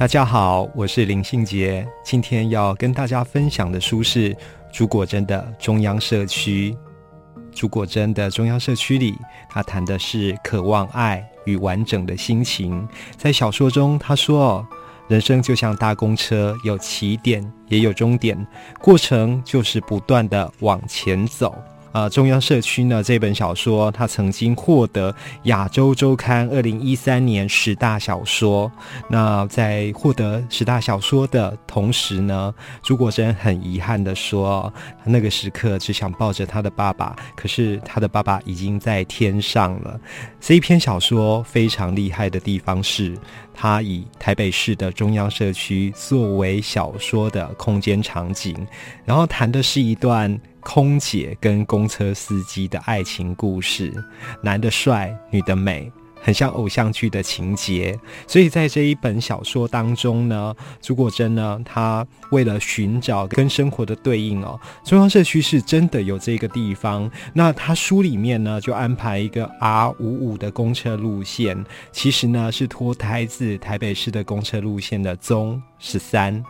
大家好，我是林信杰。今天要跟大家分享的书是朱果珍的《中央社区》。朱果珍的《中央社区》里，他谈的是渴望爱与完整的心情。在小说中，他说：“人生就像大公车，有起点也有终点，过程就是不断的往前走。”呃，中央社区呢这本小说，他曾经获得亚洲周刊二零一三年十大小说。那在获得十大小说的同时呢，朱国珍很遗憾的说，那个时刻只想抱着他的爸爸，可是他的爸爸已经在天上了。这一篇小说非常厉害的地方是，它以台北市的中央社区作为小说的空间场景，然后谈的是一段。空姐跟公车司机的爱情故事，男的帅，女的美，很像偶像剧的情节。所以在这一本小说当中呢，朱国珍呢，他为了寻找跟生活的对应哦，中央社区是真的有这个地方。那他书里面呢，就安排一个 R 五五的公车路线，其实呢是脱胎自台北市的公车路线的中十三。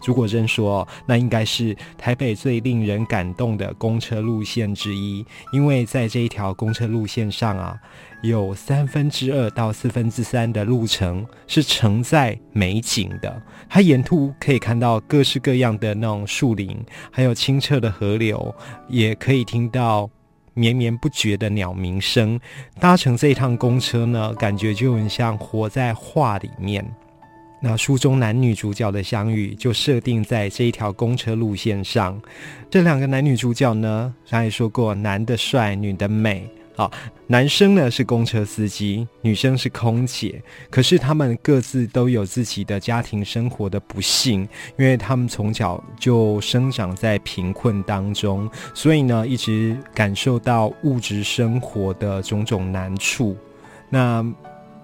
朱国珍说：“那应该是台北最令人感动的公车路线之一，因为在这一条公车路线上啊，有三分之二到四分之三的路程是承载美景的。它沿途可以看到各式各样的那种树林，还有清澈的河流，也可以听到绵绵不绝的鸟鸣声。搭乘这一趟公车呢，感觉就很像活在画里面。”那书中男女主角的相遇就设定在这一条公车路线上。这两个男女主角呢，刚才说过，男的帅，女的美。好，男生呢是公车司机，女生是空姐。可是他们各自都有自己的家庭生活的不幸，因为他们从小就生长在贫困当中，所以呢，一直感受到物质生活的种种难处。那。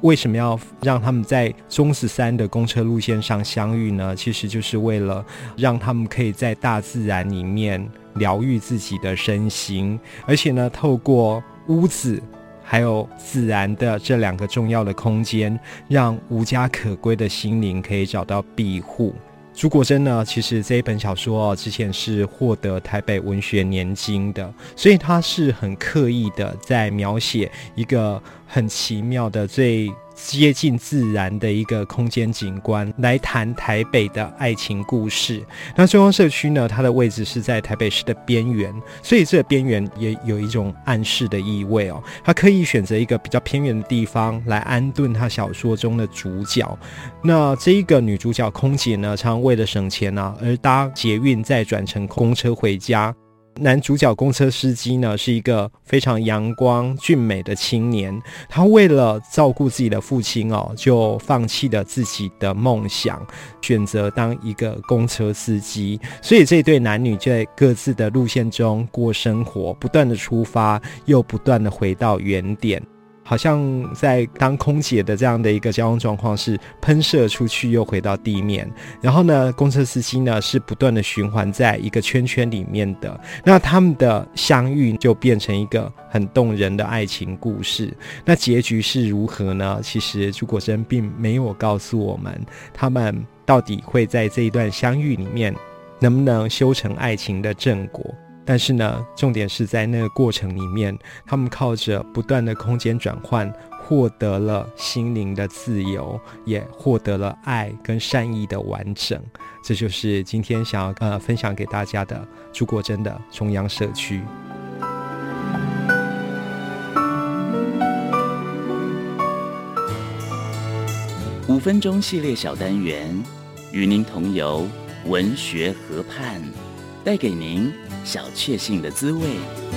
为什么要让他们在中十三的公车路线上相遇呢？其实就是为了让他们可以在大自然里面疗愈自己的身心，而且呢，透过屋子还有自然的这两个重要的空间，让无家可归的心灵可以找到庇护。朱国珍呢，其实这一本小说之前是获得台北文学年金的，所以他是很刻意的在描写一个很奇妙的最。接近自然的一个空间景观，来谈台北的爱情故事。那中央社区呢？它的位置是在台北市的边缘，所以这个边缘也有一种暗示的意味哦。他刻意选择一个比较偏远的地方来安顿他小说中的主角。那这一个女主角空姐呢，常为了省钱啊，而搭捷运再转乘公车回家。男主角公车司机呢，是一个非常阳光俊美的青年。他为了照顾自己的父亲哦，就放弃了自己的梦想，选择当一个公车司机。所以这对男女在各自的路线中过生活，不断的出发，又不断的回到原点。好像在当空姐的这样的一个交通状况是喷射出去又回到地面，然后呢，公车司机呢是不断的循环在一个圈圈里面的。那他们的相遇就变成一个很动人的爱情故事。那结局是如何呢？其实朱国珍并没有告诉我们，他们到底会在这一段相遇里面能不能修成爱情的正果。但是呢，重点是在那个过程里面，他们靠着不断的空间转换，获得了心灵的自由，也获得了爱跟善意的完整。这就是今天想要呃分享给大家的朱国珍的中央社区五分钟系列小单元，与您同游文学河畔，带给您。小确幸的滋味。